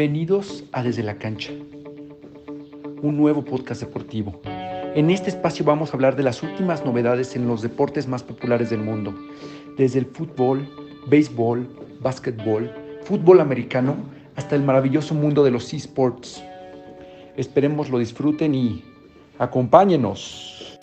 Bienvenidos a Desde la Cancha, un nuevo podcast deportivo. En este espacio vamos a hablar de las últimas novedades en los deportes más populares del mundo, desde el fútbol, béisbol, básquetbol, fútbol americano, hasta el maravilloso mundo de los esports. Esperemos lo disfruten y acompáñenos.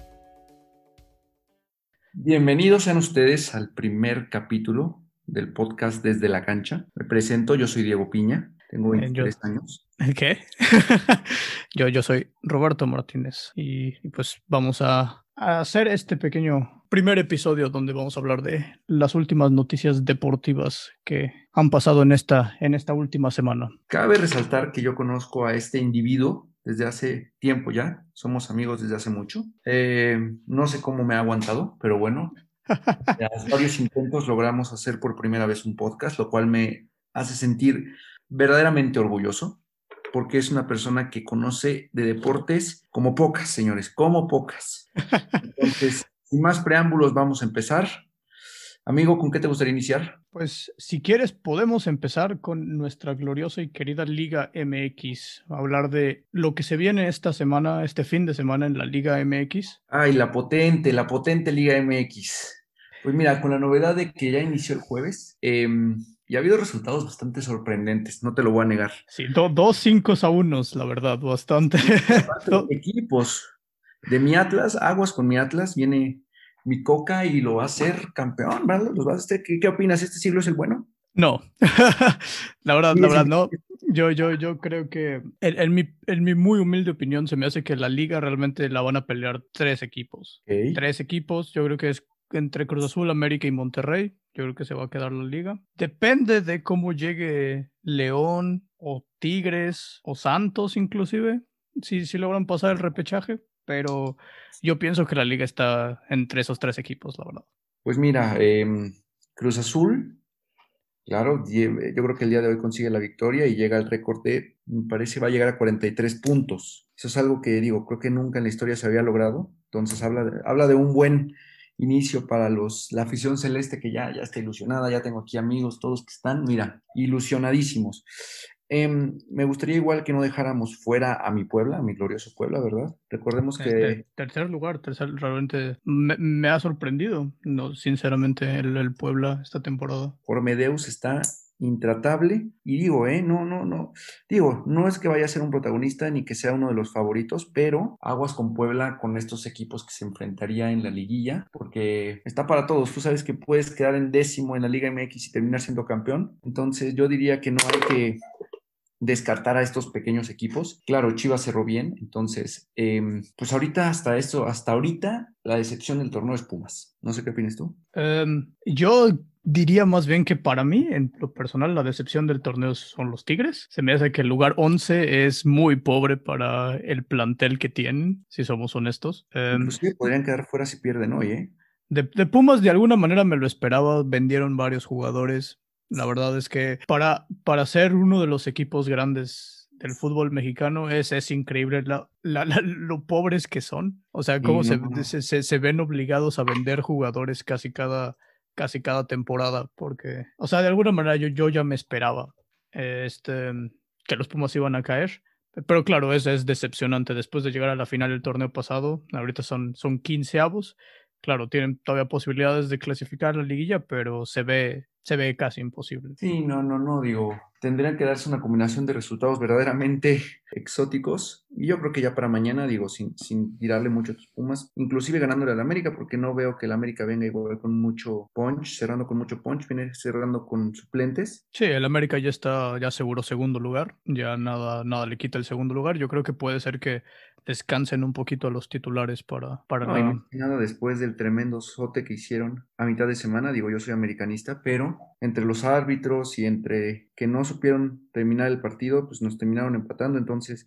Bienvenidos sean ustedes al primer capítulo del podcast Desde la Cancha. Me presento, yo soy Diego Piña, tengo 23 Eh, yo- años. ¿Qué? yo, yo soy Roberto Martínez y, y pues vamos a, a hacer este pequeño primer episodio donde vamos a hablar de las últimas noticias deportivas que han pasado en esta, en esta última semana. Cabe resaltar que yo conozco a este individuo desde hace tiempo ya, somos amigos desde hace mucho. Eh, no sé cómo me ha aguantado, pero bueno, tras varios intentos logramos hacer por primera vez un podcast, lo cual me hace sentir verdaderamente orgulloso, porque es una persona que conoce de deportes como pocas, señores, como pocas. Entonces, sin más preámbulos, vamos a empezar. Amigo, ¿con qué te gustaría iniciar? Pues si quieres podemos empezar con nuestra gloriosa y querida Liga MX, hablar de lo que se viene esta semana, este fin de semana en la Liga MX. Ay, la potente, la potente Liga MX. Pues mira, con la novedad de que ya inició el jueves, eh, y ha habido resultados bastante sorprendentes, no te lo voy a negar. Sí, do- dos cinco a unos, la verdad, bastante. Equipos de mi Atlas, aguas con mi Atlas, viene mi Coca y lo va a hacer campeón, ¿verdad? Los a hacer- ¿Qué, qué opinas? ¿Este siglo es el bueno? No, la verdad, la verdad, no. Yo, yo, yo creo que, en, en mi, en mi muy humilde opinión, se me hace que la liga realmente la van a pelear tres equipos. Tres equipos, yo creo que es entre Cruz Azul, América y Monterrey. Yo creo que se va a quedar la liga. Depende de cómo llegue León o Tigres o Santos, inclusive, si, si logran pasar el repechaje. Pero yo pienso que la liga está entre esos tres equipos, la verdad. Pues mira, em, Cruz Azul, claro, yo creo que el día de hoy consigue la victoria y llega al récord de, me parece, va a llegar a 43 puntos. Eso es algo que digo, creo que nunca en la historia se había logrado. Entonces habla habla de un buen inicio para los, la afición celeste que ya, ya está ilusionada, ya tengo aquí amigos, todos que están, mira, ilusionadísimos. Em, me gustaría igual que no dejáramos fuera a mi Puebla, a mi glorioso Puebla, ¿verdad? Recordemos que... Este, tercer lugar, tercer, realmente me, me ha sorprendido, no, sinceramente, el, el Puebla esta temporada. Ormedeus está intratable y digo, eh, no, no, no, digo, no es que vaya a ser un protagonista ni que sea uno de los favoritos, pero aguas con Puebla con estos equipos que se enfrentaría en la liguilla, porque está para todos, tú sabes que puedes quedar en décimo en la Liga MX y terminar siendo campeón, entonces yo diría que no hay que descartar a estos pequeños equipos. Claro, Chivas cerró bien, entonces, em, pues ahorita hasta esto, hasta ahorita la decepción del torneo es Pumas. No sé qué opinas tú. Em, yo diría más bien que para mí, en lo personal, la decepción del torneo son los Tigres. Se me hace que el lugar 11 es muy pobre para el plantel que tienen, si somos honestos. Em, Inclusive podrían quedar fuera si pierden hoy, ¿eh? De, de Pumas de alguna manera me lo esperaba, vendieron varios jugadores. La verdad es que para, para ser uno de los equipos grandes del fútbol mexicano es, es increíble la, la- la- lo pobres que son. O sea, Sí, cómo no, se, no, no. se, se- se ven obligados a vender jugadores casi cada, casi cada temporada. Porque, o sea, de alguna manera yo, yo ya me esperaba este, que los Pumas iban a caer. Pero claro, es, es decepcionante. Después de llegar a la final del torneo pasado, ahorita son, son 15 avos. Claro, tienen todavía posibilidades de clasificar a la liguilla, pero se ve, se ve casi imposible. Sí, no, no, no, digo, tendrían que darse una combinación de resultados verdaderamente exóticos. Y yo creo que ya para mañana, digo, sin, sin tirarle mucho a tus Pumas, inclusive ganándole al América, porque no veo que el América venga igual con mucho punch, cerrando con mucho punch, viene cerrando con suplentes. Sí, el América ya está, ya seguro segundo lugar, ya nada, nada le quita el segundo lugar. Yo creo que puede ser que descansen un poquito a los titulares para, para No, la- nada después del tremendo sote que hicieron a mitad de semana, digo, yo soy americanista, pero entre los árbitros y entre que no supieron terminar el partido, pues nos terminaron empatando, entonces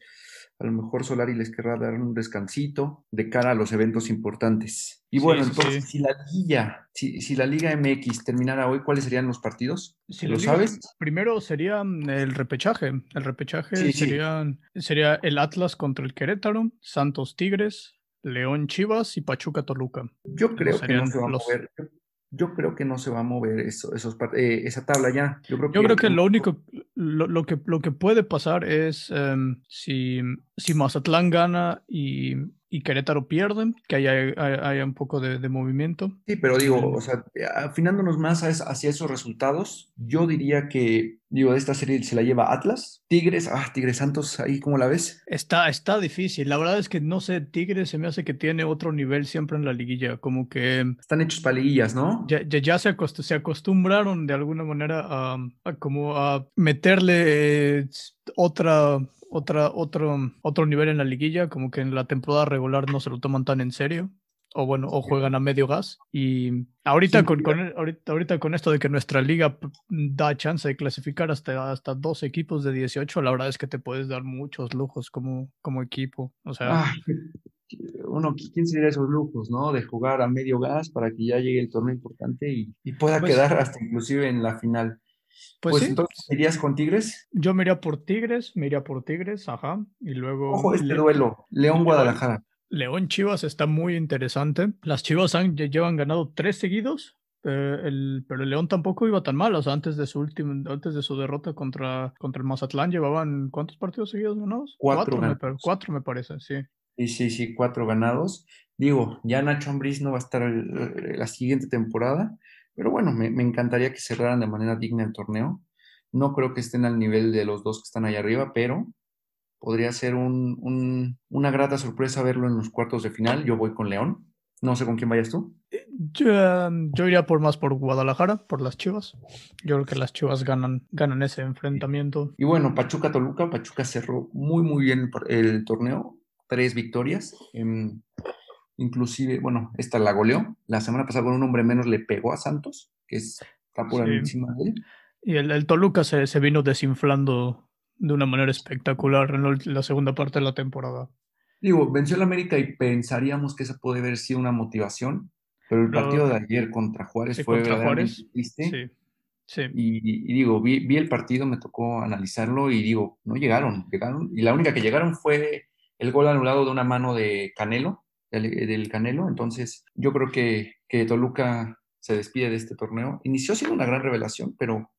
a lo mejor Solari les querrá dar un descansito de cara a los eventos importantes. Y bueno, sí, entonces, sí. si la Liga, si, si la Liga MX terminara hoy, ¿cuáles serían los partidos? Si ¿Lo sabes? Primero sería mm, el repechaje. El repechaje Sí, sí. sería, el Atlas contra el Querétaro, Santos Tigres, León Chivas y Pachuca Toluca. Yo creo que no serían se va a los- mover. Yo creo que no se va a mover eso, esos, eh, esa tabla ya. Yo creo que, yo creo que lo único, lo, que, lo que puede pasar es em, si, si Mazatlán gana y y Querétaro pierden, que haya, un poco de, movimiento. Sí, pero digo, o sea, afinándonos más hacia esos resultados, yo diría que, digo, esta serie se la lleva Atlas, Tigres, ah, Tigres Santos, ahí cómo la ves. Está, está difícil, la verdad es que no sé, Tigres se me hace que tiene otro nivel siempre en la liguilla, como que... Están hechos para liguillas, ¿no? Ya, ya, se, se, acostumbraron de alguna manera a, como a meterle otra otra, otro, otro nivel en la liguilla, como que en la temporada regular no se lo toman tan en serio. O bueno, o juegan a medio gas. Y ahorita, con, con, ahorita, ahorita con esto de que nuestra liga da chance de clasificar hasta, hasta dos equipos de 18, la verdad es que te puedes dar muchos lujos como, como equipo. O sea, uno, ¿quién sería esos lujos, no? De jugar a medio gas para que ya llegue el torneo importante y, pueda pues quedar hasta inclusive en la final. Pues, pues entonces, ¿irías con Tigres? Yo me iría por Tigres, me iría por Tigres, ajá. Y luego. Ojo, este duelo, León-Guadalajara. León Chivas está muy interesante. Las Chivas han, llevan ganado tres seguidos, eh, el, pero el León tampoco iba tan mal. O sea, antes de su último, antes de su derrota contra, contra el Mazatlán, llevaban ¿cuántos partidos seguidos ganados? Cuatro, cuatro, me, cuatro me parece, sí. Sí, sí, sí, cuatro ganados. Digo, ya Nacho Ambriz no va a estar la siguiente temporada, pero bueno, me, encantaría que cerraran de manera digna el torneo. No creo que estén al nivel de los dos que están ahí arriba, pero podría ser una grata sorpresa verlo en los cuartos de final. Yo voy con León. No sé con quién vayas tú. Yo, iría por más por Guadalajara, por las Chivas. Yo creo que las Chivas ganan, ganan ese enfrentamiento. Y bueno, Pachuca Toluca, Pachuca cerró muy muy bien el, torneo, tres victorias. Em, inclusive, bueno, esta la goleó. La semana pasada con un hombre menos le pegó a Santos, que está por encima de él. Y el, Toluca se, se, vino desinflando de una manera espectacular en la segunda parte de la temporada. Digo, venció el América y pensaríamos que esa puede haber sido una motivación, pero el partido de ayer contra Juárez fue contra Juárez, triste. Sí, Y, digo, vi, vi, el partido, me tocó analizarlo y digo, no llegaron, llegaron. Y la única que llegaron fue el gol anulado de una mano de Canelo, del, Canelo. Entonces, yo creo que, que, Toluca se despide de este torneo. Inició siendo una gran revelación, pero.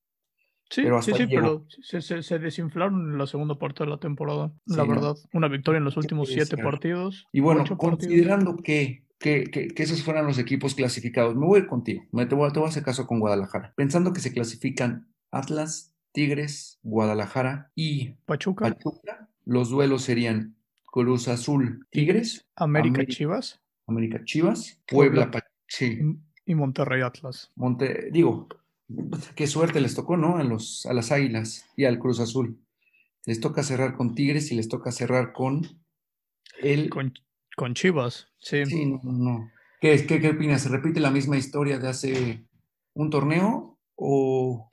Sí, pero sí, sí, pero se, desinflaron en la segunda parte de la temporada, la verdad. Una victoria en los últimos siete partidos. Y bueno, considerando que, que, que, esos fueran los equipos clasificados, me voy contigo, me te voy, te voy a hacer caso con Guadalajara. Pensando que se clasifican Atlas, Tigres, Guadalajara y Pachuca los duelos serían Cruz Azul, Tigres. América, Chivas. América Chivas. Puebla, sí. Y Monterrey Atlas. Monte, digo, qué suerte les tocó, ¿no? A, los, a las Águilas y al Cruz Azul. Les toca cerrar con Tigres y les toca cerrar con el... Con, con Chivas, sí. Sí, no, no. ¿Qué, qué, ¿Qué opinas? ¿Se repite la misma historia de hace un torneo o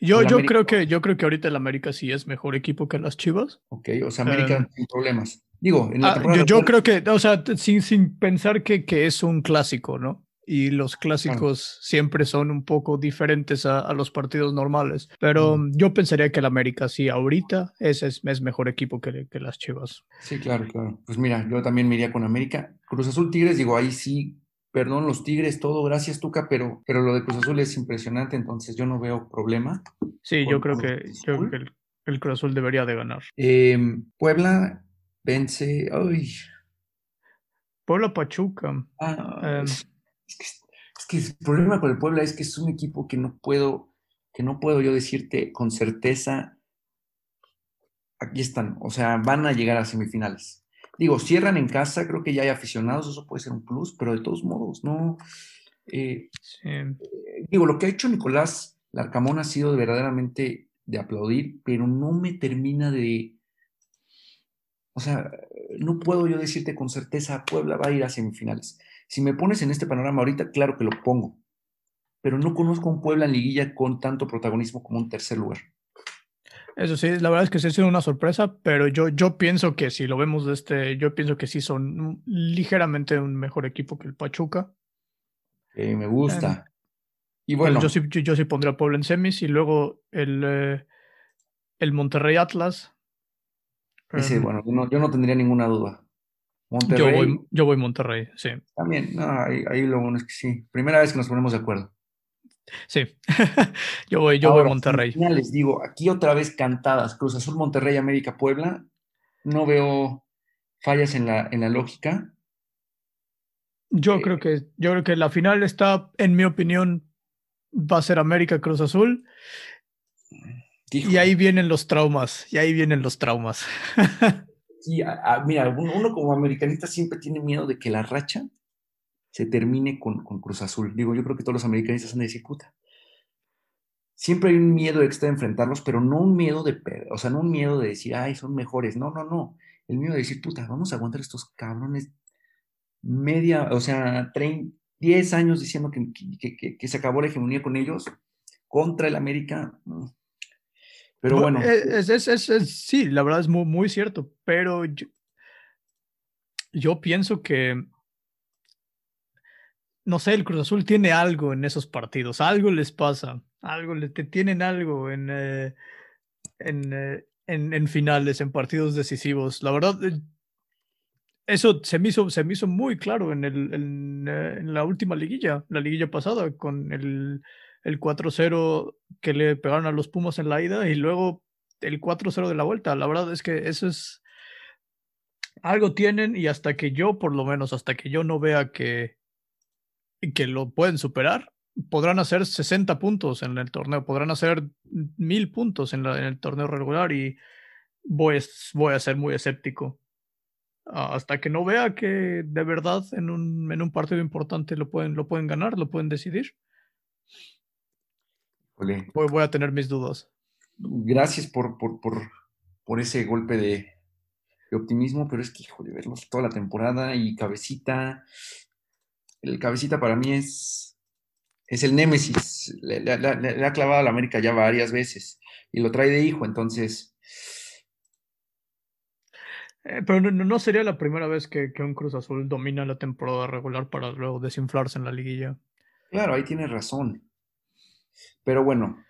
yo, yo creo que yo creo que ahorita el América sí es mejor equipo que las Chivas. Ok, o sea, América em, sin problemas. Digo, en la ah, yo, creo que, o sea, sin, sin pensar que, que es un clásico, ¿no? y los clásicos siempre son un poco diferentes a, los partidos normales. Pero yo pensaría que el América sí, ahorita es, es, es mejor equipo que, que, las Chivas. Sí, claro, claro. Pues mira, yo también me iría con América. Cruz Azul Tigres, digo, ahí sí, perdón, los Tigres, todo, gracias Tuca, pero, pero lo de Cruz Azul es impresionante, entonces yo no veo problema. Sí, yo creo que, yo creo que el, el, Cruz Azul debería de ganar. Em, Puebla vence. Ay. Puebla Pachuca. Ah, em, es, que, el problema con el Puebla es que es un equipo que no puedo, que no puedo yo decirte con certeza. Aquí están, o sea, van a llegar a semifinales. Digo, cierran en casa, creo que ya hay aficionados, eso puede ser un plus, pero de todos modos, no. Eh, eh, digo, lo que ha hecho Nicolás Larcamón ha sido verdaderamente de aplaudir, pero no me termina de, o sea, no puedo yo decirte con certeza, Puebla va a ir a semifinales. Si me pones en este panorama ahorita, claro que lo pongo, pero no conozco un Puebla en liguilla con tanto protagonismo como un tercer lugar. Eso sí, la verdad es que sí ha sido una sorpresa, pero yo, yo pienso que si lo vemos de este, yo pienso que sí son ligeramente un mejor equipo que el Pachuca. me gusta. y bueno. Yo sí, yo, sí pondría a Puebla en semis y luego el, eh, el Monterrey Atlas Sí, bueno, yo no, tendría ninguna duda. Monterrey. Yo voy, yo voy Monterrey, sí. También, no, ahí, lo bueno es que sí. Primera vez que nos ponemos de acuerdo. Sí, yo voy, yo voy a Monterrey. Les digo, aquí otra vez cantadas, Cruz Azul, Monterrey, América, Puebla. No veo fallas en la, en la lógica. Yo creo que, yo creo que la final está, en mi opinión, va a ser América Cruz Azul. Y ahí vienen los traumas, y ahí vienen los traumas. mira, uno como americanista siempre tiene miedo de que la racha se termine con, con, Cruz Azul. Digo, yo creo que todos los americanistas han de decir, puta. Siempre hay un miedo extra de enfrentarlos, pero no un miedo de, o sea, no un miedo de decir, ay, son mejores. No, no, no. El miedo de decir, puta, vamos a aguantar estos cabrones media, o sea, 10 años diciendo que, que, que, se acabó la hegemonía con ellos contra el América. Mm. Pero bueno. Es, es, es, sí, la verdad es muy, muy cierto, pero yo, yo pienso que no sé, el Cruz Azul tiene algo en esos partidos, algo les pasa, algo le tienen algo en, eh, eh, en, en, finales, en partidos decisivos. La verdad, eh, eso se me hizo, se me hizo muy claro en, el, en, la última liguilla, la liguilla pasada, con el, el 4-0 que le pegaron a los Pumas en la ida y luego el 4-0 de la vuelta. La verdad es que eso es... Algo tienen y hasta que yo, por lo menos, hasta que yo no vea que, que lo pueden superar, podrán hacer 60 puntos en el torneo, podrán hacer mil puntos en, el torneo regular y voy, voy a ser muy escéptico. hasta que no vea que de verdad en un, en un partido importante lo pueden, lo pueden ganar, lo pueden decidir. Voy, voy, a tener mis dudas. Gracias por, por, por, por ese golpe de, de, optimismo, pero es que, híjole, verlos toda la temporada y cabecita, el cabecita para mí es, es el némesis. Le, ha clavado a la América ya varias veces y lo trae de hijo, entonces. Eh, pero no, sería la primera vez que, que, un Cruz Azul domina la temporada regular para luego desinflarse en la liguilla. Claro, ahí tienes razón. Pero bueno,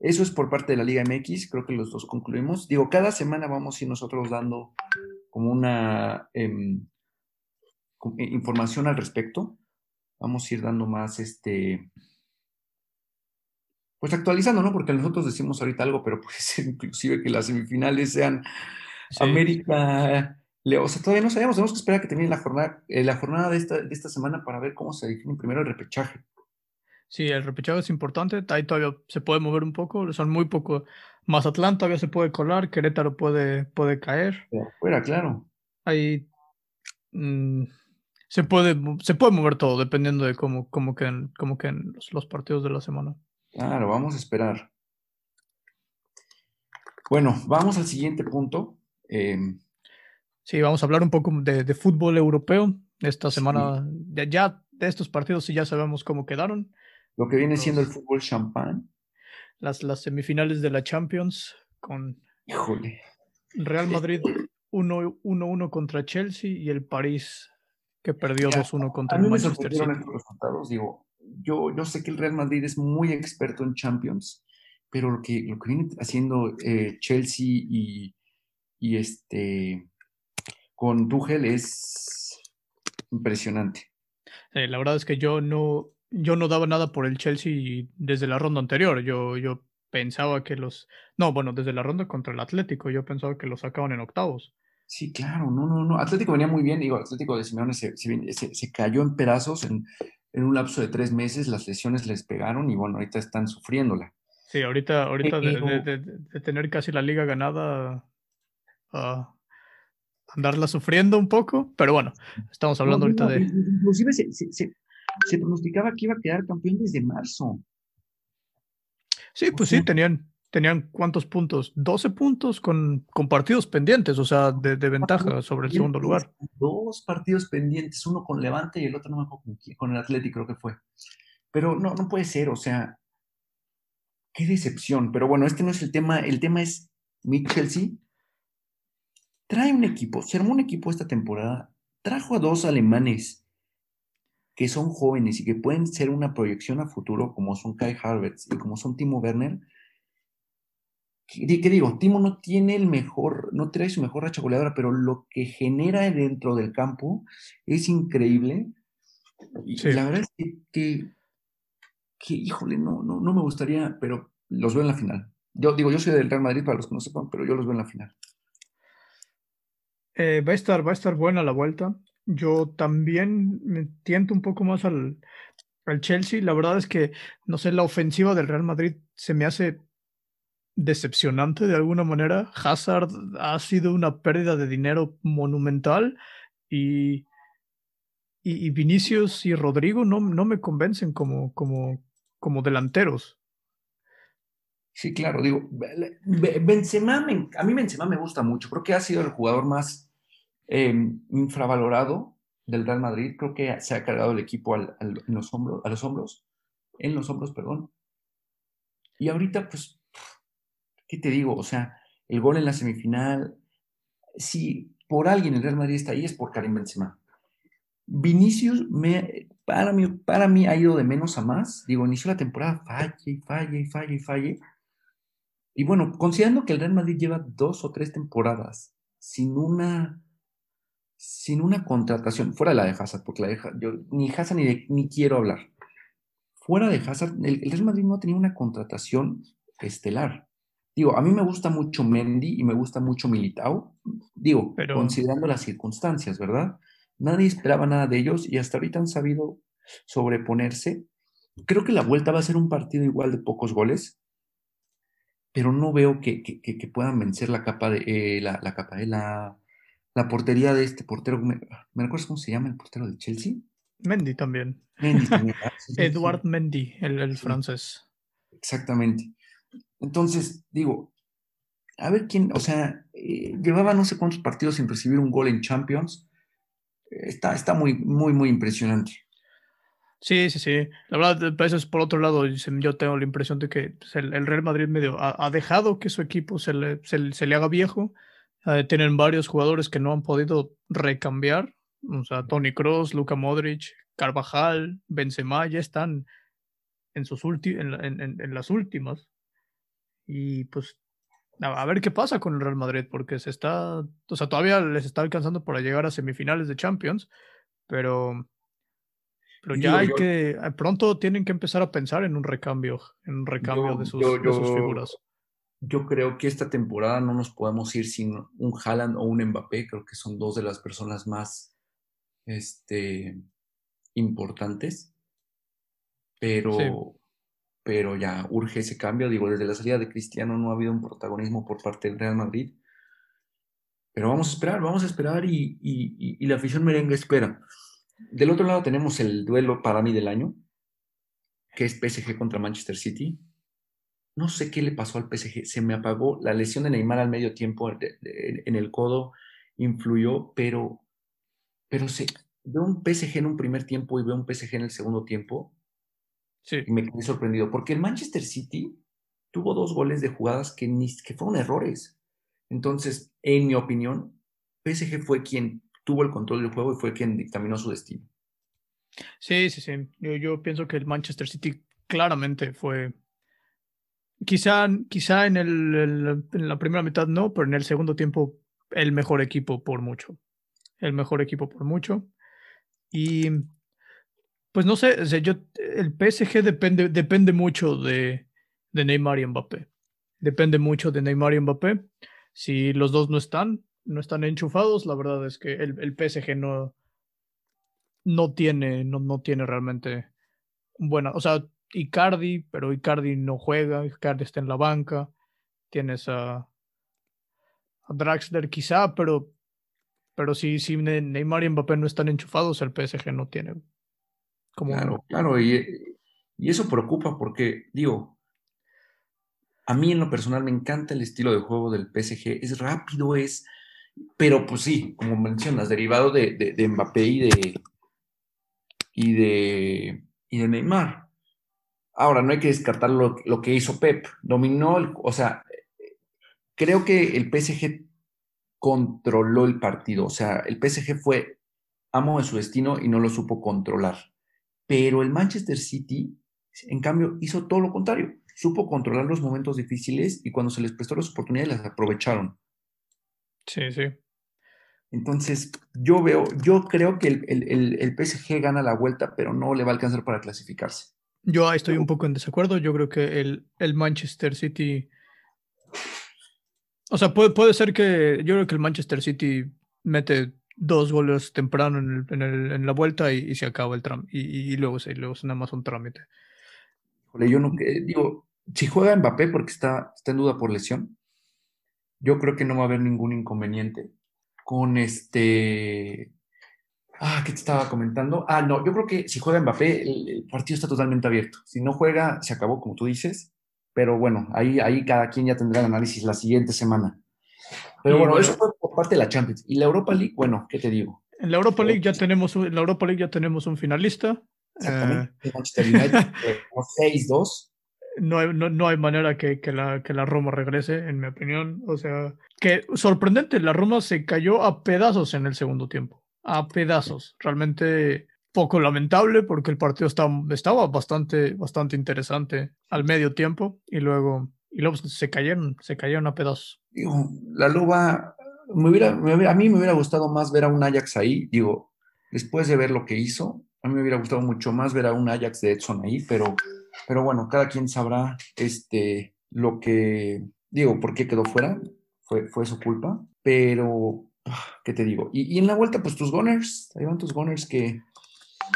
eso es por parte de la Liga MX, creo que los dos concluimos. Digo, cada semana vamos a ir nosotros dando como una em, eh, información al respecto vamos a ir dando más, este, pues actualizando, ¿no? Porque nosotros decimos ahorita algo, pero puede ser inclusive que las semifinales sean América, Leo, o sea, todavía no sabemos, tenemos que esperar a que termine la jornada, eh, la jornada de esta, de esta semana para ver cómo se define primero el repechaje. Sí, el repechaje es importante, ahí todavía se puede mover un poco, son muy poco. Mazatlán todavía se puede colar, Querétaro puede, puede caer. Fuera, claro. Ahí mm, se puede, se puede mover todo dependiendo de cómo, cómo queden, cómo queden los, partidos de la semana. Claro, vamos a esperar. Bueno, vamos al siguiente punto. Em, sí, vamos a hablar un poco de, fútbol europeo. Esta semana, ya, de estos partidos sí ya sabemos cómo quedaron. Lo que viene siendo el fútbol champán. Las, las semifinales de la Champions con Híjole. Real Madrid 1-1 contra Chelsea y el París que perdió 2-1 contra el Manchester City. resultados, digo, yo, yo sé que el Real Madrid es muy experto en Champions, pero lo que, lo que viene haciendo eh, Chelsea y, y, este con Tuchel es impresionante. la verdad es que yo no, yo no daba nada por el Chelsea desde la ronda anterior. Yo, yo pensaba que los. No, bueno, desde la ronda contra el Atlético, yo pensaba que los sacaban en octavos. Sí, claro, no, no, no. Atlético venía muy bien, digo, Atlético de Simeone se, se, cayó en pedazos en, en, un lapso de tres meses, las lesiones les pegaron y bueno, ahorita están sufriéndola. Sí, ahorita, ahorita de, de, tener casi la liga ganada a andarla sufriendo un poco, pero bueno, estamos hablando ahorita de... Inclusive se, se pronosticaba que iba a quedar campeón desde marzo. Sí, pues sí, tenían, tenían cuántos puntos? 12 puntos con, con partidos pendientes, o sea, de, ventaja sobre el segundo lugar. Dos partidos pendientes, uno con Levante y el otro no me acuerdo con, con el Atlético creo que fue. Pero no, no puede ser, o sea, qué decepción. Pero bueno, este no es el tema, el tema es mi Chelsea. Trae un equipo, se armó un equipo esta temporada, trajo a dos alemanes que son jóvenes y que pueden ser una proyección a futuro, como son Kai Havertz y como son Timo Werner, ¿Qué, digo? Timo no tiene el mejor, no trae su mejor racha goleadora, pero lo que genera dentro del campo es increíble. Y la verdad es que, que, híjole, no, no, no me gustaría, pero los veo en la final. Yo digo, yo soy del Real Madrid, para los que no sepan, pero yo los veo en la final. Eh, va, a estar, va a estar buena la vuelta. Yo también me tiento un poco más al, al Chelsea. La verdad es que, no sé, la ofensiva del Real Madrid se me hace decepcionante de alguna manera. Hazard ha sido una pérdida de dinero monumental y, y, Vinicius y Rodrigo no, no me convencen como, como, como delanteros. Sí, claro, digo, Benzema, a mí Benzema me gusta mucho, creo que ha sido el jugador más em, infravalorado del Real Madrid, creo que se ha cargado el equipo en los hombros, a los hombros, en los hombros, perdón. Y ahorita, pues, ¿qué te digo? O sea, el gol en la semifinal, si por alguien el Real Madrid está ahí es por Karim Benzema. Vinicius, me, para, mí, para mí ha ido de menos a más. Digo, inició la temporada, falle y falle y falle y falle. Y bueno, considerando que el Real Madrid lleva dos o tres temporadas sin una sin una contratación, fuera de la de Hazard, porque la de, yo ni Hazard ni, ni quiero hablar. Fuera de Hazard, el, Real Madrid no ha tenido una contratación estelar. Digo, a mí me gusta mucho Mendy y me gusta mucho Militao, digo, considerando las circunstancias, ¿verdad? Nadie esperaba nada de ellos y hasta ahorita han sabido sobreponerse. Creo que la vuelta va a ser un partido igual de pocos goles, pero no veo que, que, puedan vencer la capa de eh, la, la, capa de la, la portería de este portero, ¿me, ¿me recuerdas cómo se llama el portero de Chelsea? Mendy también. Mendy también. Edward Mendy, el, francés. Exactamente. Entonces, digo, a ver quién, o sea, eh, llevaba no sé cuántos partidos sin recibir un gol en Champions. Está, está muy, muy, muy impresionante. Sí, sí, sí. La verdad, a veces por otro lado, yo tengo la impresión de que pues, el, Real Madrid medio ha, dejado que su equipo se le, se le haga viejo eh, tienen varios jugadores que no han podido recambiar. O sea, Tony Cross, Luka Modric, Carvajal, Benzema ya están en, sus en, en, las últimas. Y pues a, ver qué pasa con el Real Madrid, porque se está, o sea, todavía les está alcanzando para llegar a semifinales de Champions, pero, pero ya hay que, eh, pronto tienen que empezar a pensar en un recambio, en un recambio de, sus, de sus figuras yo creo que esta temporada no nos podemos ir sin un Haaland o un Mbappé. Creo que son dos de las personas más este, importantes. Pero, pero ya urge ese cambio. Digo, desde la salida de Cristiano no ha habido un protagonismo por parte del Real Madrid. Pero vamos a esperar, vamos a esperar y, y la afición merengue espera. Del otro lado tenemos el duelo para mí del año, que es PSG contra Manchester City no sé qué le pasó al PSG, se me apagó, la lesión de Neymar al medio tiempo en el codo influyó, pero, pero se, veo un PSG en un primer tiempo y veo un PSG en el segundo tiempo sí. y me quedé sorprendido, porque el Manchester City tuvo dos goles de jugadas que, ni, que fueron errores. Entonces, en mi opinión, PSG fue quien tuvo el control del juego y fue quien dictaminó su destino. Sí, sí, sí. Yo, yo pienso que el Manchester City claramente fue Quizá, quizá en, el, en la primera mitad no, pero en el segundo tiempo el mejor equipo por mucho. El mejor equipo por mucho. Y pues no sé, yo, el PSG depende, depende mucho de, de Neymar y Mbappé. Depende mucho de Neymar y Mbappé. Si los dos no están, no están enchufados, la verdad es que el, el PSG no, no tiene, no, no tiene realmente buena, o sea, Icardi, pero Icardi no juega, Icardi está en la banca, tienes a, Draxler quizá, pero, pero si, si Neymar y Mbappé no están enchufados, el PSG no tiene como... Claro, claro, y, y eso preocupa porque, digo, a mí en lo personal me encanta el estilo de juego del PSG, es rápido, es, pero pues sí, como mencionas, derivado de, de, de Mbappé y de, y de, y de Neymar. Ahora, no hay que descartar lo, que hizo Pep. Dominó, o sea, creo que el PSG controló el partido. O sea, el PSG fue amo de su destino y no lo supo controlar. Pero el Manchester City, en cambio, hizo todo lo contrario. Supo controlar los momentos difíciles y cuando se les prestó las oportunidades las aprovecharon. Sí, sí. Entonces, yo veo, yo creo que el, el PSG gana la vuelta, pero no le va a alcanzar para clasificarse. Yo estoy un poco en desacuerdo. Yo creo que el, el Manchester City. O sea, puede, puede ser que. Yo creo que el Manchester City mete dos goles temprano en, en, la vuelta y, se acaba el trámite. Y, luego, sí, luego es nada más un trámite. Yo no digo, si juega Mbappé porque está, está en duda por lesión, yo creo que no va a haber ningún inconveniente con este Ah, ¿qué te estaba comentando? Ah, no, yo creo que si juega Mbappé, el, partido está totalmente abierto. Si no juega, se acabó, como tú dices. Pero bueno, ahí, ahí cada quien ya tendrá el análisis la siguiente semana. Pero bueno, eso fue por parte de la Champions. Y la Europa League, bueno, ¿qué te digo? En la Europa League ya tenemos un, en la Europa League ya tenemos un finalista. Exactamente. Eh, Manchester United, 6-2. No hay, no, no hay manera que, que, la, que la Roma regrese, en mi opinión. O sea, que sorprendente, la Roma se cayó a pedazos en el segundo tiempo a pedazos. Realmente poco lamentable porque el partido estaba, estaba bastante, bastante interesante al medio tiempo y luego, y luego se cayeron, se cayeron a pedazos. Digo, la Loba, me hubiera, a mí me hubiera gustado más ver a un Ajax ahí, digo, después de ver lo que hizo, a mí me hubiera gustado mucho más ver a un Ajax de Edson ahí, pero, pero bueno, cada quien sabrá este, lo que, digo, por qué quedó fuera, fue, fue su culpa, pero ¿qué te digo? Y, y, en la vuelta, pues tus Gunners, ahí van tus Gunners que...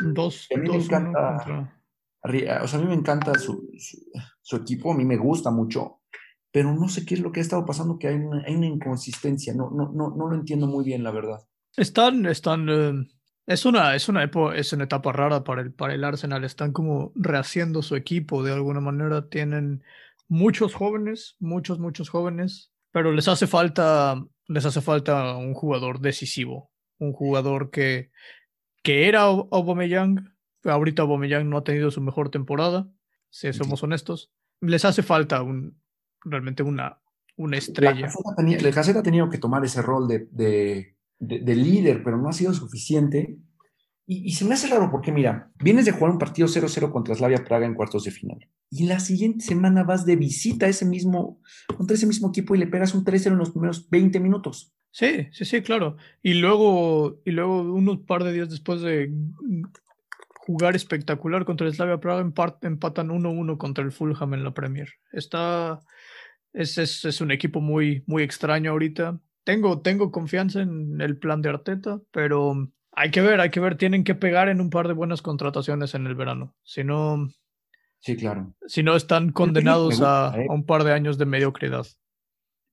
Dos, a mí dos, me encanta, contra... o sea, a mí me encanta su, su, su, equipo, a mí me gusta mucho, pero no sé qué es lo que ha estado pasando, que hay una, hay una inconsistencia, no, no, no, no lo entiendo muy bien, la verdad. Están, están, eh, es una, es una, etapa, es una etapa rara para el, para el Arsenal, están como rehaciendo su equipo de alguna manera, tienen muchos jóvenes, muchos, muchos jóvenes, pero les hace falta les hace falta un jugador decisivo, un jugador que, que era Aubameyang, ahorita Aubameyang no ha tenido su mejor temporada, si somos honestos, les hace falta un, realmente una, una estrella. El Caseta ha tenido que tomar ese rol de, de, de, de, líder, pero no ha sido suficiente. Y, se me hace raro porque, mira, vienes de jugar un partido 0-0 contra Slavia Praga en cuartos de final. Y la siguiente semana vas de visita a ese mismo, contra ese mismo equipo y le pegas un 3-0 en los primeros 20 minutos. Sí, sí, sí, claro. Y luego, y luego unos par de días después de jugar espectacular contra Slavia Praga, empatan 1-1 contra el Fulham en la Premier. Está, es, es, es un equipo muy, muy extraño ahorita. Tengo, tengo confianza en el plan de Arteta, pero hay que ver, hay que ver, tienen que pegar en un par de buenas contrataciones en el verano. Si no. Sí, claro. Si no, están condenados gusta, a, ¿eh? a, un par de años de mediocridad.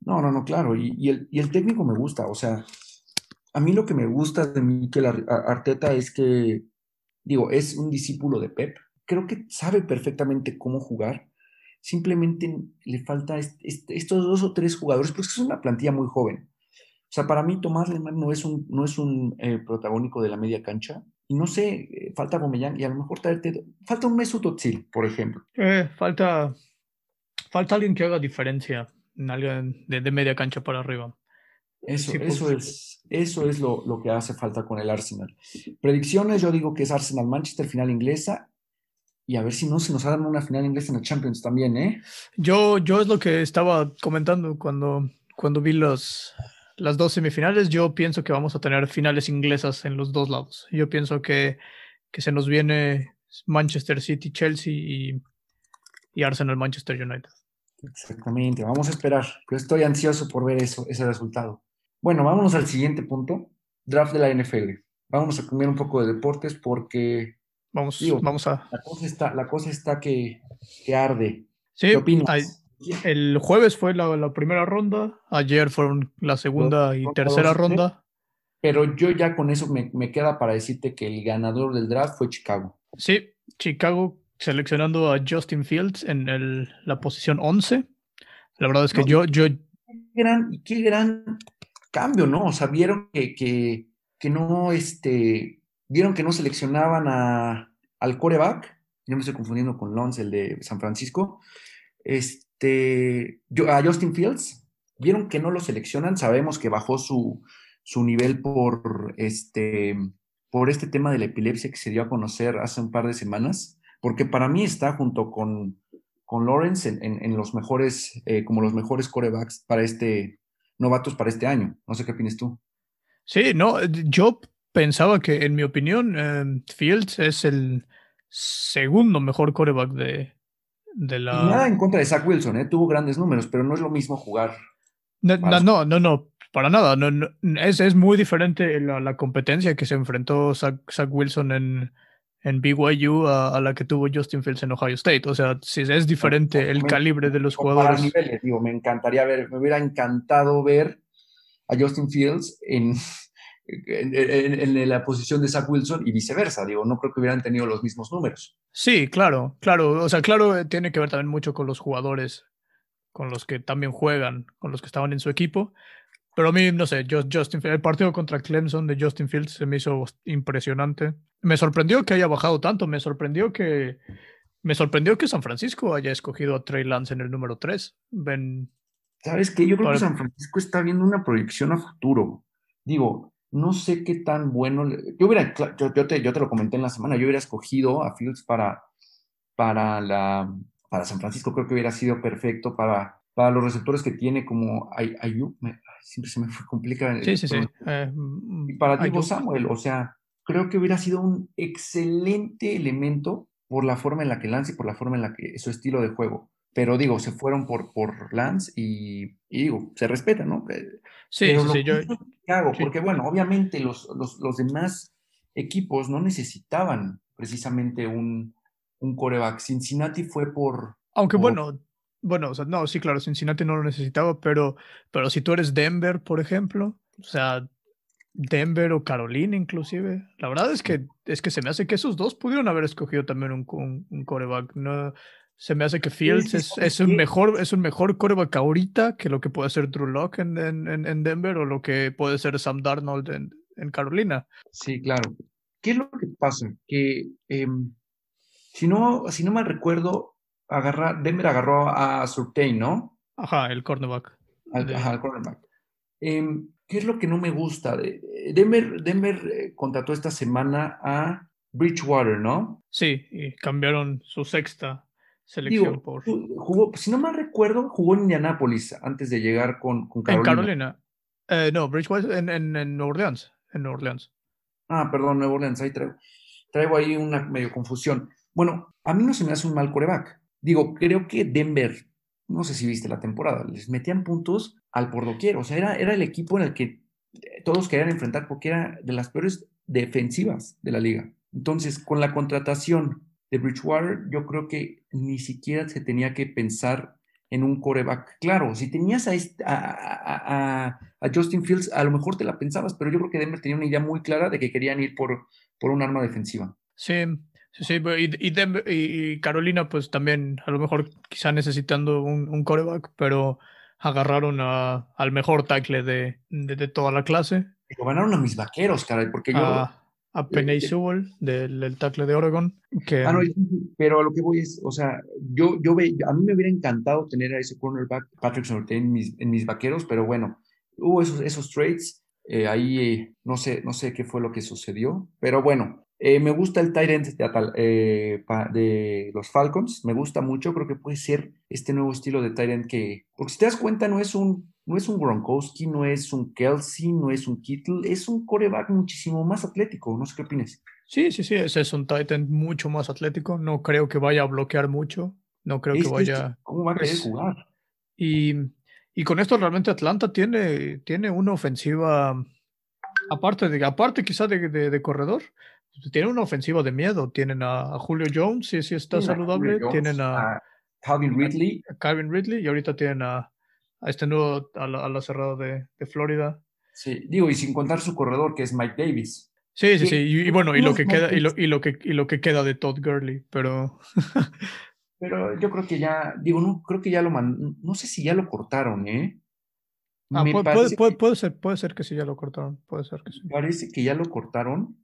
No, no, no, claro. Y, y, el, y, el, técnico me gusta. O sea, a mí lo que me gusta de Mikel Arteta es que, digo, es un discípulo de Pep. Creo que sabe perfectamente cómo jugar. Simplemente le falta este, este, estos dos o tres jugadores, pues es una plantilla muy joven. O sea, para mí Tomás Lemar no es un, no es un eh, protagónico de la media cancha. Y no sé, eh, falta Bomellán y a lo mejor traerte, falta un Mesut Özil, por ejemplo. Eh, falta, falta alguien que haga diferencia, alguien de, de media cancha para arriba. Eso, sí, eso, pues, es, eso es lo, lo, que hace falta con el Arsenal. Predicciones, yo digo que es Arsenal-Manchester, final inglesa. Y a ver si no se nos dan una final inglesa en la Champions también, ¿eh? Yo, yo es lo que estaba comentando cuando, cuando vi los, las dos semifinales, yo pienso que vamos a tener finales inglesas en los dos lados. Yo pienso que, que se nos viene Manchester City, Chelsea y, y, Arsenal, Manchester United. Exactamente, vamos a esperar. Yo estoy ansioso por ver eso, ese resultado. Bueno, vámonos al siguiente punto, draft de la NFL. Vamos a cambiar un poco de deportes porque... Vamos, digo, vamos a... La cosa está, la cosa está que, que arde. Sí, ¿Qué opinas? Hay, el jueves fue la, la, primera ronda, ayer fueron la segunda y tercera ronda. Pero yo ya con eso me, me, queda para decirte que el ganador del draft fue Chicago. Sí, Chicago seleccionando a Justin Fields en el, la posición 11. La verdad es que no, yo, yo... Qué gran, qué gran cambio, ¿no? O sea, vieron que, que, que no, este, vieron que no seleccionaban a, al coreback. Yo me estoy confundiendo con Lons, el de San Francisco. Este, este, a Justin Fields, vieron que no lo seleccionan, sabemos que bajó su, su nivel por este, por este tema de la epilepsia que se dio a conocer hace un par de semanas, porque para mí está junto con, con Lawrence en, en, en los mejores, eh, como los mejores corebacks para este, novatos para este año. No sé qué opinas tú. Sí, no, yo pensaba que, en mi opinión, eh, Fields es el, segundo mejor coreback de, de la... nada en contra de Zach Wilson, ¿eh? tuvo grandes números, pero no es lo mismo jugar. No, no, no, no, para nada. No, es, es, muy diferente la, la, competencia que se enfrentó Zach, Wilson en, en BYU a, la que tuvo Justin Fields en Ohio State. O sea, es diferente el calibre de los jugadores. Niveles, digo, me encantaría ver, me hubiera encantado ver a Justin Fields en, en, la posición de Zach Wilson y viceversa. Digo, no creo que hubieran tenido los mismos números. Sí, claro, claro. O sea, claro, eh, tiene que ver también mucho con los jugadores, con los que también juegan, con los que estaban en su equipo. Pero a mí, no sé, Justin, el partido contra Clemson de Justin Fields se me hizo impresionante. Me sorprendió que haya bajado tanto, me sorprendió que me sorprendió que San Francisco haya escogido a Trey Lance en el número 3. Ven, ¿Sabes qué? Yo creo que San Francisco está viendo una proyección a futuro. Digo, no sé qué tan bueno. Yo hubiera, yo, te, yo te lo comenté en la semana, yo hubiera escogido a Fields para, para, la, para San Francisco, creo que hubiera sido perfecto para, para los receptores que tiene, como Ayuk, siempre se me fue complicado. Sí, sí, sí. Eh, y para Diego Samuel, o sea, creo que hubiera sido un excelente elemento por la forma en la que lanza y por la forma en la que su estilo de juego. Pero digo, se fueron por, por Lance y, digo, se respeta, ¿no? Eh, sí, sí, yo, hago, porque bueno, obviamente los, los, los, demás equipos no necesitaban precisamente un, un coreback. Cincinnati fue por... Aunque bueno, bueno, o sea, no, sí, claro, Cincinnati no lo necesitaba, pero, pero si tú eres Denver, por ejemplo, o sea, Denver o Carolina inclusive, la verdad es que, es que se me hace que esos dos pudieron haber escogido también un, un, un coreback. No, se me hace que Fields es, es, un mejor, es un mejor coreback ahorita que lo que puede ser Drew Locke en, en, en Denver o lo que puede ser Sam Darnold en, en, Carolina. Sí, claro. ¿Qué es lo que pasa? Que em, si, no, si no mal recuerdo, agarra, Denver agarró a Surtain, ¿no? Ajá, el cornerback. ajá, el cornerback. Em, ¿Qué es lo que no me gusta? De, Denver, Denver eh, contrató esta semana a Bridgewater, ¿no? Sí, y cambiaron su sexta selección por. Jugó, si no mal recuerdo, jugó en Indianápolis antes de llegar con, con Carolina. En Carolina. Eh, no, Bridgewater en, en, en Orleans. En Orleans. Ah, perdón, Nueva Orleans, ahí traigo, traigo ahí una medio confusión. Bueno, a mí no se me hace un mal coreback. Digo, creo que Denver, no sé si viste la temporada, les metían puntos al por doquier. O sea, era, era el equipo en el que todos querían enfrentar porque era de las peores defensivas de la liga. Entonces, con la contratación de Bridgewater, yo creo que ni siquiera se tenía que pensar en un coreback. Claro, si tenías a, Justin Fields, a lo mejor te la pensabas, pero yo creo que Denver tenía una idea muy clara de que querían ir por, por un arma defensiva. Sí, sí, y, y, Carolina, pues también, a lo mejor quizá necesitando un, coreback, pero agarraron al mejor tackle de, de, toda la clase. Pero ganaron a mis vaqueros, caray, porque yo a Penny eh, Sewell del, del, tackle de Oregon. Que... Ah, no, pero a lo que voy es, o sea, yo, yo ve, a mí me hubiera encantado tener a ese cornerback Patrick Surtain en mis, en mis vaqueros, pero bueno, hubo esos, esos trades, eh, ahí eh, no sé, no sé qué fue lo que sucedió, pero bueno, me gusta el tight end de, de, los Falcons, me gusta mucho, creo que puede ser este nuevo estilo de tight end que, porque si te das cuenta, no es un no es un Gronkowski, no es un Kelsey, no es un Kittle, es un coreback muchísimo más atlético. No sé qué opinas. Sí, sí, sí, ese es un Titan mucho más atlético. No creo que vaya a bloquear mucho. No creo que vaya. ¿Cómo va a querer jugar? Y, y, con esto realmente Atlanta tiene, tiene una ofensiva, aparte, de, aparte quizá de, de, corredor, tiene una ofensiva de miedo. Tienen a, Julio Jones, si, si está saludable. tienen a, Calvin Ridley. A Calvin Ridley y ahorita tienen a a este nuevo, a la, cerrada de, de, Florida. Sí, digo, y sin contar su corredor, que es Mike Davis. Sí, sí, sí, y, bueno, y lo que queda, y lo, y lo, que, y lo que queda de Todd Gurley, pero. pero yo creo que ya, digo, no, creo que ya lo man, no sé si ya lo cortaron, ¿eh? Ah, puede, puede, puede, ser, puede ser que sí ya lo cortaron, puede ser que sí. Parece que ya lo cortaron.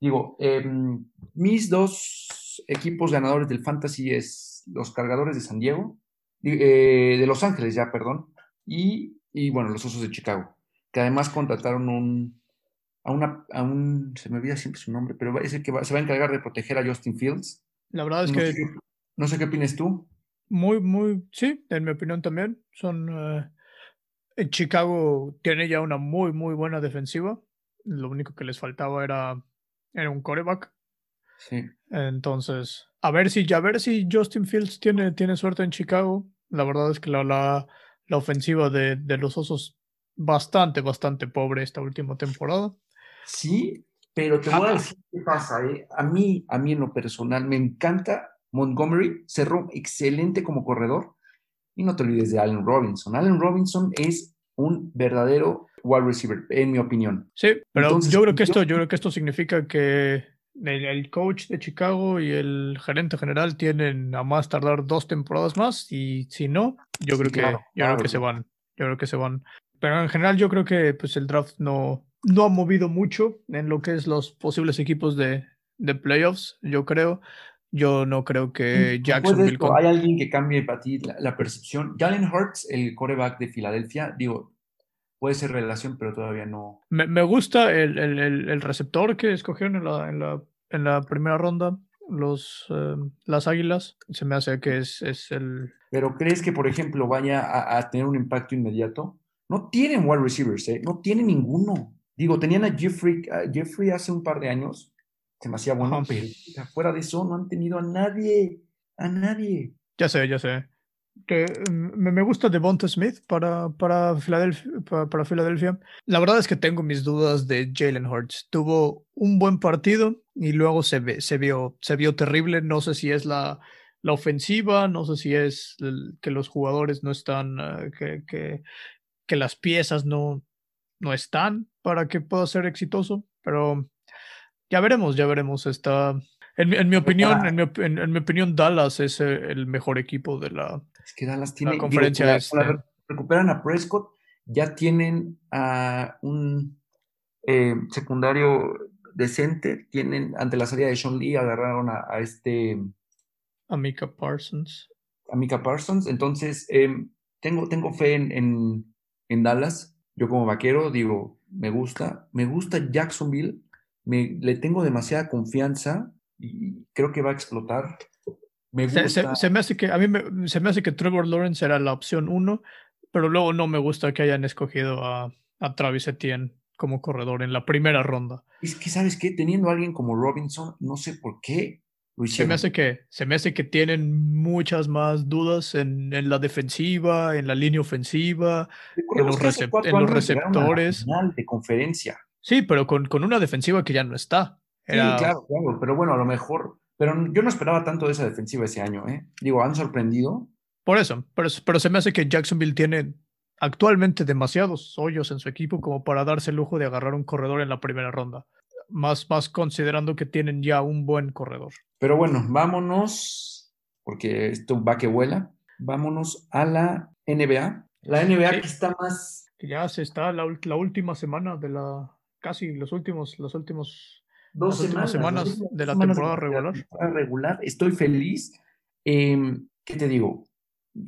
Digo, em, mis dos equipos ganadores del Fantasy es los Cargadores de San Diego eh, de Los Ángeles ya, perdón, y, y, bueno, los Osos de Chicago, que además contrataron un, a, una, a un, se me olvida siempre su nombre, pero es el que se va a encargar de proteger a Justin Fields. La verdad es que... no sé qué opinas tú. Muy, muy, sí, en mi opinión también. Son... Eh, en Chicago tiene ya una muy, muy buena defensiva. Lo único que les faltaba era, era un coreback. Sí. Entonces, a ver si, a ver si Justin Fields tiene, tiene suerte en Chicago. La verdad es que la, la, la ofensiva de, de, los Osos bastante, bastante pobre esta última temporada. Sí, pero te voy a decir qué pasa. ¿eh? A mí, a mí en lo personal, me encanta Montgomery, cerró excelente como corredor. Y no te olvides de Allen Robinson. Allen Robinson es un verdadero wide receiver, en mi opinión. Sí, pero Entonces, yo creo que esto, yo creo que esto significa que el, coach de Chicago y el gerente general tienen a más tardar dos temporadas más y si no, yo creo que yo creo que se van. Yo creo que se van. Pero en general yo creo que pues el draft no, no ha movido mucho en lo que es los posibles equipos de, de playoffs, yo creo. Yo no creo que Jacksonville. Esto, ¿Hay alguien que cambie para ti la, percepción? Jalen Hurts, el coreback de Filadelfia, digo, puede ser relación, pero todavía no. Me, me gusta el, el, el, receptor que escogieron en la, en la, en la primera ronda, los, eh, las Águilas. Se me hace que es, es el. Pero ¿crees que, por ejemplo, vaya a, a tener un impacto inmediato? No tienen wide receivers, ¿eh? No tienen ninguno. Digo, tenían a Jeffrey, a Jeffrey hace un par de años, se me hacía bueno, pero fuera de eso no han tenido a nadie, a nadie. Ya sé, ya sé. Que mm, me gusta Devonta Smith para, para, Filadelfia, para, Filadelfia. La verdad es que tengo mis dudas de Jalen Hurts. Tuvo un buen partido y luego se, se, vio, se vio terrible. No sé si es la, la ofensiva, no sé si es que los jugadores no están, uh, que, que, que, las piezas no, no están para que pueda ser exitoso, pero ya veremos, ya veremos. Está, en, en mi opinión, en mi, en, mi, opinión, Dallas es el mejor equipo de la, es que Dallas tiene, conferencia. Digo, recuperan a Prescott, ya tienen a un eh, secundario decente, tienen ante la salida de Sean Lee agarraron a, a este Amika Parsons. Amika Parsons, entonces eh, tengo, tengo fe en, en, en Dallas. Yo como vaquero digo, me gusta, me gusta Jacksonville me, le tengo demasiada confianza y creo que va a explotar. Me gusta. Se, me hace que, a mí me, se me hace que Trevor Lawrence era la opción uno, pero luego no me gusta que hayan escogido a, a Travis Etienne como corredor en la primera ronda. Es que, ¿sabes qué? Teniendo a alguien como Robinson, no sé por qué Se me hace que, se me hace que tienen muchas más dudas en, en la defensiva, en la línea ofensiva, en los, en los receptores. de conferencia. Sí, pero con, con una defensiva que ya no está. Sí, claro, claro, pero bueno, a lo mejor, pero yo no esperaba tanto de esa defensiva ese año, ¿eh? Digo, han sorprendido. Por eso, pero, pero se me hace que Jacksonville tiene actualmente demasiados hoyos en su equipo como para darse el lujo de agarrar un corredor en la primera ronda. Más, más considerando que tienen ya un buen corredor. Pero bueno, vámonos, porque esto va que vuela. Vámonos a la NBA. La NBA que está más. Ya se está la, la última semana de la, casi los últimos, los últimos dos semanas, semanas, de la temporada regular. regular. Estoy feliz. Em, ¿Qué te digo?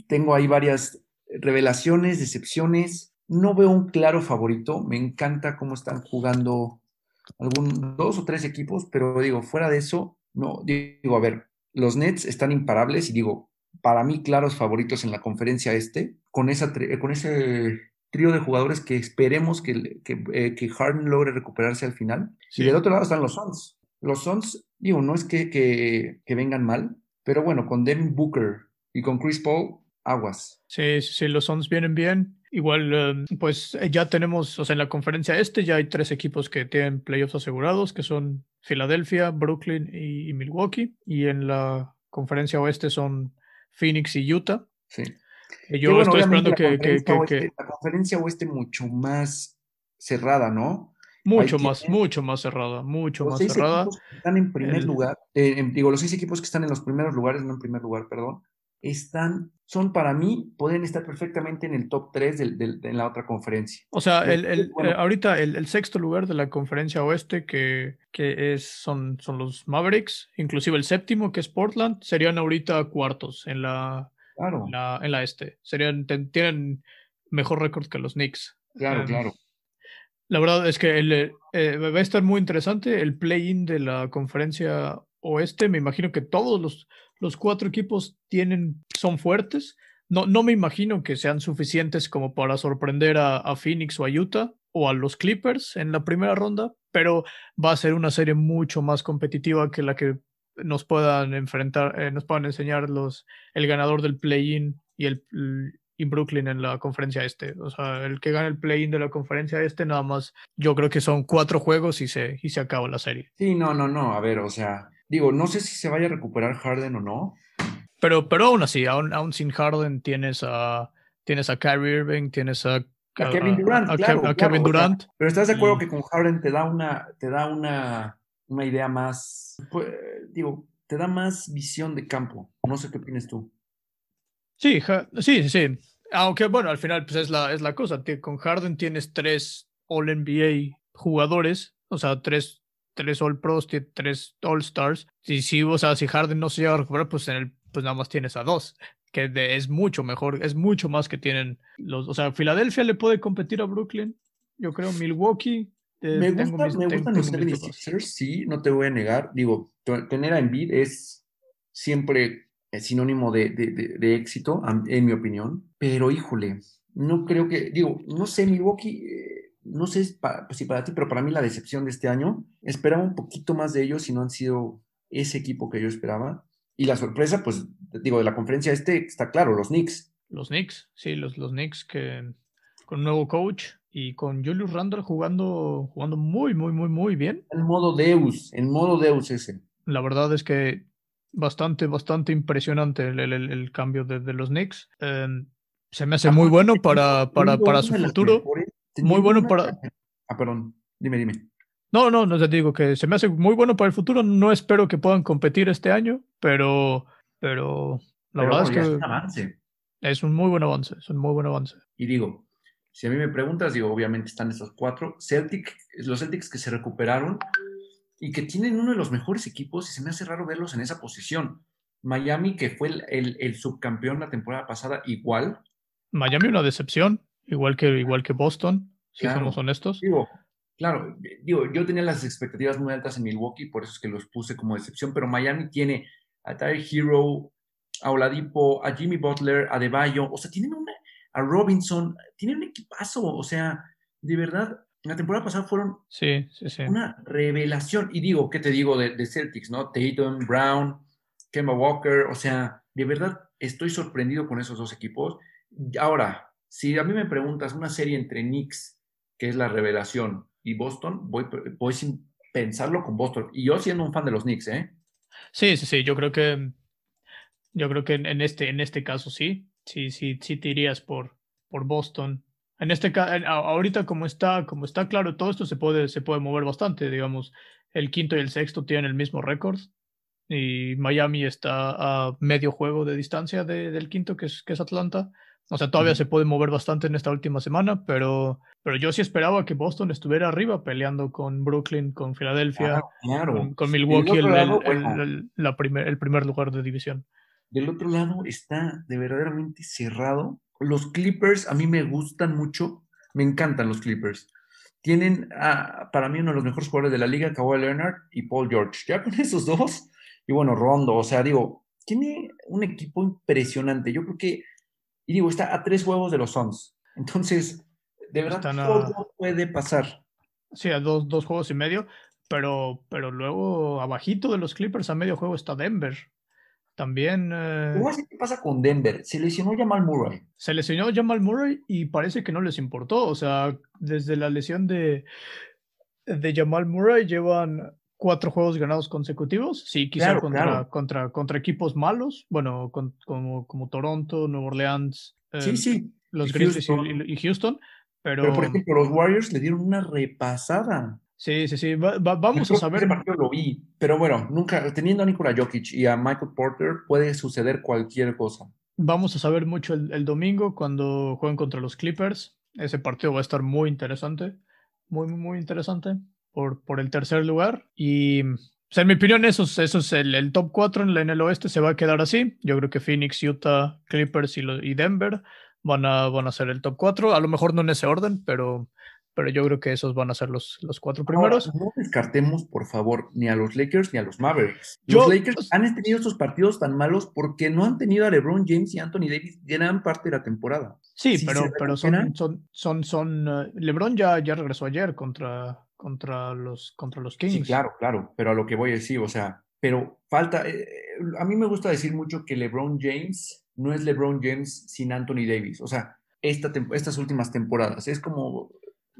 Tengo ahí varias revelaciones, decepciones. No veo un claro favorito. Me encanta cómo están jugando algún dos o tres equipos, pero digo, fuera de eso, no, digo, a ver, los Nets están imparables y digo, para mí claros favoritos en la conferencia este, con, esa, con ese trío de jugadores que esperemos que, que, eh, que Harden logre recuperarse al final. Y del otro lado están los Suns. Los Suns, digo, no es que, que, que vengan mal, pero bueno, con Devin Booker y con Chris Paul, aguas. Sí, sí, los Suns vienen bien. Igual, em, pues eh, ya tenemos, o sea, en la conferencia este ya hay tres equipos que tienen playoffs asegurados, que son Filadelfia, Brooklyn y, y Milwaukee. Y en la conferencia oeste son Phoenix y Utah. Sí. Yo estoy esperando que, La conferencia oeste mucho más cerrada, ¿no? Mucho más, mucho más cerrada, mucho más cerrada. están en primer lugar, eh, digo, los seis equipos que están en los primeros lugares, no en primer lugar, perdón, están, son para mí, pueden estar perfectamente en el top 3 de la otra conferencia. O sea, el, el, eh, ahorita el, sexto lugar de la conferencia oeste, que, que es, son, son los Mavericks, inclusive el séptimo, que es Portland, serían ahorita cuartos en la, Claro. En la, en la este. Serían, tienen mejor récord que los Knicks. Claro, claro. La verdad es que el, eh, va a estar muy interesante el play-in de la conferencia oeste. Me imagino que todos los, los cuatro equipos tienen, son fuertes. No, no me imagino que sean suficientes como para sorprender a, a Phoenix o a Utah, o a los Clippers en la primera ronda, pero va a ser una serie mucho más competitiva que la que nos puedan enfrentar, eh, nos puedan enseñar los, el ganador del play-in y el y Brooklyn en la conferencia este. O sea, el que gane el play-in de la conferencia este, nada más, yo creo que son cuatro juegos y se, y se acaba la serie. Sí, no, no, no. A ver, o sea, digo, no sé si se vaya a recuperar Harden o no. Pero, pero aún así, aún, aún sin Harden tienes a, tienes a Kyrie Irving, tienes a a Kevin Durant, a, Kevin Durant. pero estás de acuerdo que con Harden te da una, te da una, una idea más, pues, digo, te da más visión de campo. No sé qué opinas tú. Sí, sí, sí. Aunque bueno, al final pues es la, es la cosa. Con Harden tienes tres All NBA jugadores, o sea, tres, tres All Pros, tres All Stars. Y si, o sea, si Harden no se llega a recuperar, pues en el, pues nada más tienes a dos que es mucho mejor, es mucho más que tienen los, o sea, Filadelfia le puede competir a Brooklyn, yo creo Milwaukee. Eh, me, gusta, me gustan los 76ers, sí, no te voy a negar, digo, tener a Embiid es siempre sinónimo de, de, éxito, en mi opinión, pero híjole, no creo que, digo, no sé, Milwaukee, eh, no sé si para ti, pero para mí la decepción de este año, esperaba un poquito más de ellos y no han sido ese equipo que yo esperaba. Y la sorpresa, pues, digo, de la conferencia este está claro, los Knicks. Los Knicks, sí, los, los Knicks que con un nuevo coach y con Julius Randle jugando, jugando muy, muy, muy, muy bien. En modo Deus, en modo Deus ese. La verdad es que bastante, bastante impresionante el, el, cambio de, de, los Knicks. Em, se me hace muy bueno para, para, para su futuro. Muy bueno para... Ah, perdón, dime, dime. No, no, no te digo que se me hace muy bueno para el futuro. No espero que puedan competir este año, pero, pero la verdad es que es un avance. Es un muy buen avance, es un muy buen avance. Y digo, si a mí me preguntas, digo, obviamente están estos cuatro. Celtic, los Celtics que se recuperaron y que tienen uno de los mejores equipos y se me hace raro verlos en esa posición. Miami, que fue el, el, subcampeón la temporada pasada, igual. Miami una decepción, igual que, igual que Boston, si somos honestos. Digo, Claro, digo, yo tenía las expectativas muy altas en Milwaukee, por eso es que los puse como decepción, pero Miami tiene a Tyler Hero, a Oladipo, a Jimmy Butler, a DeBayo, o sea, tienen una, a Robinson, tienen un equipazo, o sea, de verdad, la temporada pasada fueron sí, sí, sí. una revelación. Y digo, ¿qué te digo de, de Celtics, no? Tatum, Brown, Kemba Walker, o sea, de verdad estoy sorprendido con esos dos equipos. Ahora, si a mí me preguntas una serie entre Knicks, que es la revelación, y Boston, voy, voy sin pensarlo con Boston. Y yo siendo un fan de los Knicks, ¿eh? Sí, sí, sí. Yo creo que yo creo que en, este, en este caso sí. Sí, sí, sí te irías por, por Boston. En este caso, ahorita como está, como está claro, todo esto se puede, se puede mover bastante. Digamos, el quinto y el sexto tienen el mismo récord. Y Miami está a medio juego de distancia del quinto, que es, que es Atlanta. O sea, todavía se puede mover bastante en esta última semana, pero, pero yo sí esperaba que Boston estuviera arriba peleando con Brooklyn, con Filadelfia, Con, Milwaukee, el, la primer, el primer lugar de división. Del otro lado está de verdaderamente cerrado. Los Clippers a mí me gustan mucho, me encantan los Clippers. Tienen para mí uno de los mejores jugadores de la liga, Kawhi Leonard y Paul George. Ya con esos dos, y bueno, Rondo, o sea, digo, tiene un equipo impresionante. Yo creo que y digo, está a tres huevos de los Suns. Entonces, de verdad, todo puede pasar. Sí, a dos, dos juegos y medio, pero, pero luego abajito de los Clippers a medio juego está Denver. También. Eh... ¿Qué pasa con Denver? Se lesionó Jamal Murray. Se lesionó Jamal Murray y parece que no les importó. O sea, desde la lesión de, de Jamal Murray llevan cuatro juegos ganados consecutivos. Sí, quizá contra, contra, contra equipos malos, bueno, como, como Toronto, Nueva Orleans, sí, sí. los Grizzlies y, Houston. Pero... por ejemplo, los Warriors le dieron una repasada. Sí, sí, sí. vamos a saber. Ese partido lo vi, pero bueno, nunca, teniendo a Nikola Jokic y a Michael Porter, puede suceder cualquier cosa. Vamos a saber mucho el, el domingo cuando jueguen contra los Clippers. Ese partido va a estar muy interesante. Muy, muy interesante por, por el tercer lugar. Y en mi opinión, eso, eso es el, el top 4 en, en, el oeste, se va a quedar así. Yo creo que Phoenix, Utah, Clippers y, y Denver van a, van a ser el top 4. A lo mejor no en ese orden, pero, pero yo creo que esos van a ser los, los cuatro primeros. no descartemos, por favor, ni a los Lakers ni a los Mavericks. Los Lakers han tenido estos partidos tan malos porque no han tenido a LeBron James y Anthony Davis gran parte de la temporada. Sí, pero, pero son, son, son, son eh, LeBron ya, ya regresó ayer contra, contra, los, contra los Kings. Sí, claro, claro, pero a lo que voy a decir, o sea, pero falta, eh, a mí me gusta decir mucho que LeBron James no es LeBron James sin Anthony Davis, o sea, esta, estas últimas temporadas. Es como,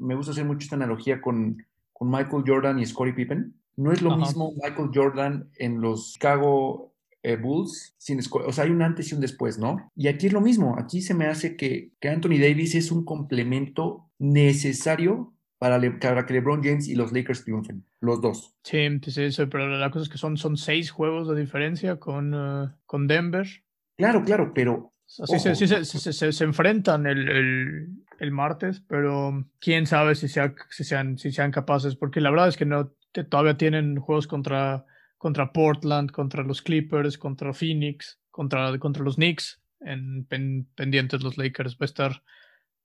me gusta hacer mucho esta analogía con, con Michael Jordan y Scottie Pippen. No es lo mismo Michael Jordan en los Chicago eh, Bulls, sin o sea, hay un antes y un después, ¿no? Y aquí es lo mismo, aquí se me hace que, que Anthony Davis es un complemento necesario para, que LeBron James y los Lakers triunfen, los dos. Sí, sí, sí pero la cosa es que son, son seis juegos de diferencia con, eh, con Denver. Claro, claro, pero Sí, sí, se, se, enfrentan el, el, martes, pero quién sabe si, sea, si, sean, si sean capaces, porque la verdad es que no todavía tienen juegos contra, contra Portland, contra los Clippers, contra Phoenix, contra, contra los Knicks, en, pendientes los Lakers. Va a estar,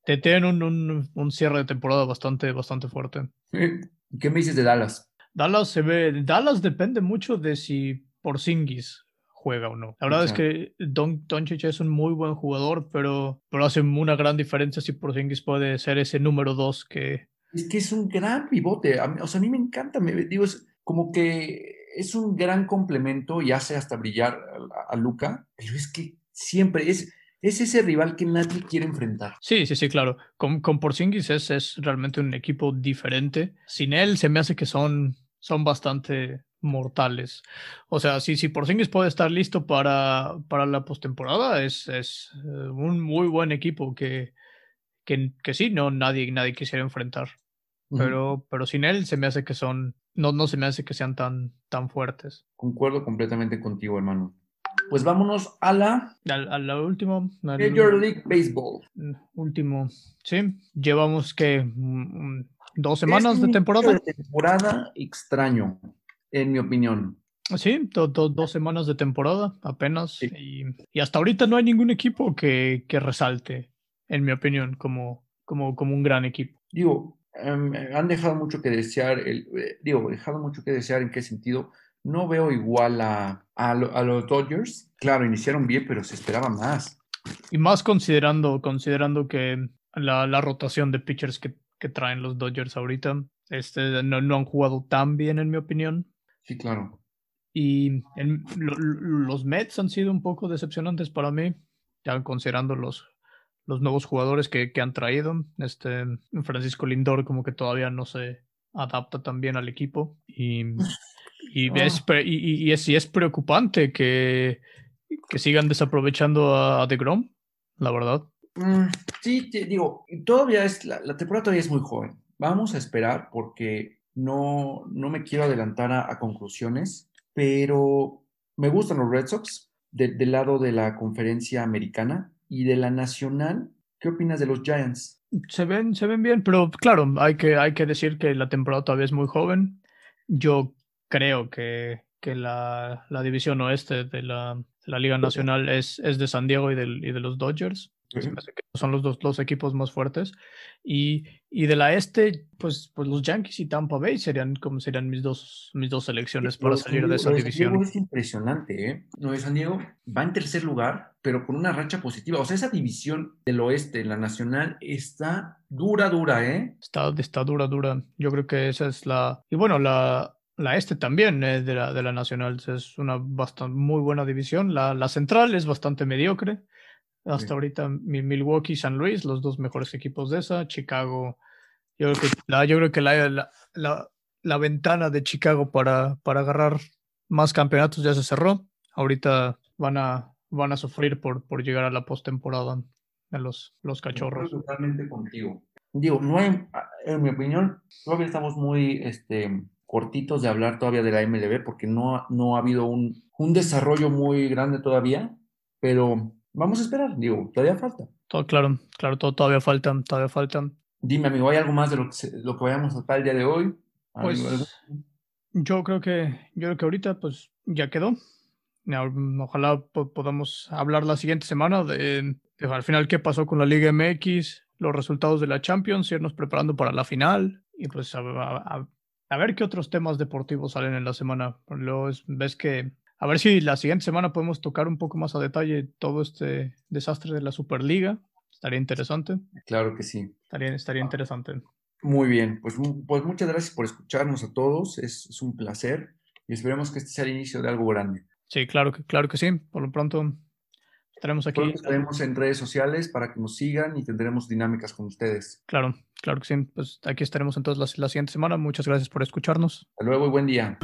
te tienen un, un, un, cierre de temporada bastante, bastante fuerte. ¿Qué me dices de Dallas? Dallas se ve, Dallas depende mucho de si Porzingis juega o no. La verdad es que Don Doncic es un muy buen jugador, pero, pero hace una gran diferencia si Porzingis puede ser ese número dos que... Es que es un gran pivote. o sea, a mí me encanta. Me, digo, es como que es un gran complemento y hace hasta brillar a, Luca, pero es que siempre es, es ese rival que nadie quiere enfrentar. Sí, sí, sí, claro. Con, con Porzingis es, es realmente un equipo diferente. Sin él se me hace que son, son bastante mortales. O sea, si, si Porzingis puede estar listo para, para la postemporada, es, es eh, un muy buen equipo que, que, que, sí, no, nadie, nadie quisiera enfrentar. Pero, pero sin él se me hace que son, no, no se me hace que sean tan, tan fuertes. Concuerdo completamente contigo, hermano. Pues vámonos a la... A, la última. Major League Baseball. Mm, último, sí. Llevamos que mm, mm, dos semanas de temporada. De temporada extraño en mi opinión. Sí, dos semaas de temporada apenas. Y, hasta ahorita no hay ningún equipo que, que resalte, en mi opinión, como, como, como un gran equipo. Digo, em, han dejado mucho que desear, el, eh, digo, dejado mucho que desear en qué sentido. No veo igual a, a, los Dodgers. Claro, iniciaron bien, pero se esperaba más. Y más considerando, considerando que la, la rotación de pitchers que, que, traen los Dodgers ahorita este, no, no han jugado tan bien, en mi opinión. Sí, claro. Y los Mets han sido un poco decepcionantes para mí, ya considerando los, los nuevos jugadores que, que han traído. Este Francisco Lindor como que todavía no se adapta tan bien al equipo. Y, y, ah. es, y, es, y es preocupante que, que sigan desaprovechando a, a DeGrom, la verdad. Mm, sí, digo, todavía es, la, la temporada todavía es muy joven. Vamos a esperar porque no, no me quiero adelantar a, conclusiones, pero me gustan los Red Sox del lado de la conferencia americana y de la nacional. ¿Qué opinas de los Giants? Se ven, se ven bien, pero claro, hay que, hay que decir que la temporada todavía es muy joven. Yo creo que, que la, la división oeste de la, la Liga Nacional es, es de San Diego y, del, y de los Dodgers son los dos los equipos más fuertes. Y, y de la este, pues, pues los Yankees y Tampa Bay serían como serían mis dos, mis dos selecciones para salir de esa división. es impresionante, ¿eh? Lo de San Diego va en tercer lugar, pero con una racha positiva. O sea, esa división del oeste, la nacional, está dura, dura, ¿eh? Está, está dura, dura. Yo creo que esa es la. Y bueno, la, la este también eh, de, la, de la Nacional es una bastante muy buena división. La, la central es bastante mediocre. Hasta ahorita Milwaukee y San Luis, los dos mejores equipos de esa. Chicago, yo creo que la, yo creo que la, la, la, ventana de Chicago para, para agarrar más campeonatos ya se cerró. Ahorita van a, van a sufrir por, por llegar a la postemporada de los, los cachorros. totalmente contigo. Digo, no hay, en mi opinión, todavía estamos muy este, cortitos de hablar todavía de la MLB porque no, no ha habido un, un desarrollo muy grande todavía, pero Vamos a esperar, digo, todavía falta. Todo claro, claro, todo, todavía falta, todavía falta. Dime, amigo, ¿hay algo más de lo que, lo que vayamos a tratar el día de hoy? Pues yo creo que, yo creo que ahorita pues ya quedó. Ojalá podamos hablar la siguiente semana de, al final qué pasó con la Liga MX, los resultados de la Champions, irnos preparando para la final y pues a, a ver qué otros temas deportivos salen en la semana. Luego ves que a ver si la siguiente semana podemos tocar un poco más a detalle todo este desastre de la Superliga. Estaría interesante. Claro que sí. Estaría, estaría interesante. Muy bien, pues, pues muchas gracias por escucharnos a todos. Es, un placer y esperemos que este sea el inicio de algo grande. Sí, claro que, claro que sí. Por lo pronto estaremos aquí. estaremos en redes sociales para que nos sigan y tendremos dinámicas con ustedes. Claro, claro que sí. Pues aquí estaremos entonces la, la siguiente semana. Muchas gracias por escucharnos. Hasta luego y buen día.